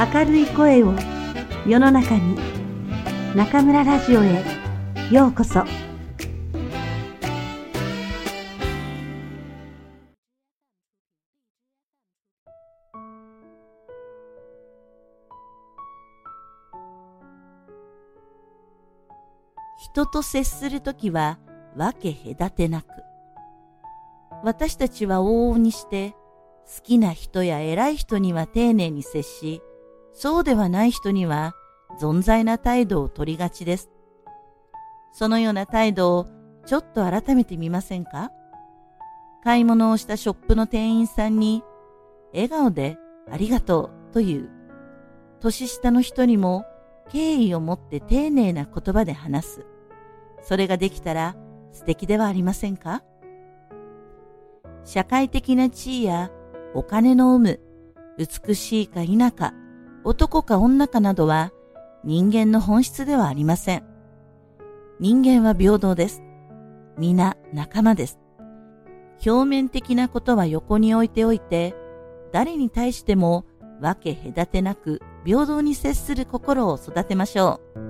明るい声を世の中に中村ラジオへようこそ。人と接するときは分け隔てなく。私たちは往々にして好きな人や偉い人には丁寧に接しそうではない人には存在な態度を取りがちです。そのような態度をちょっと改めてみませんか？買い物をしたショップの店員さんに笑顔でありがとうという、年下の人にも敬意を持って丁寧な言葉で話す。それができたら素敵ではありませんか？社会的な地位やお金の有無、美しいか否か、男か女かなどは人間の本質ではありません。人間は平等です。皆仲間です。表面的なことは横に置いておいて、誰に対しても分け隔てなく平等に接する心を育てましょう。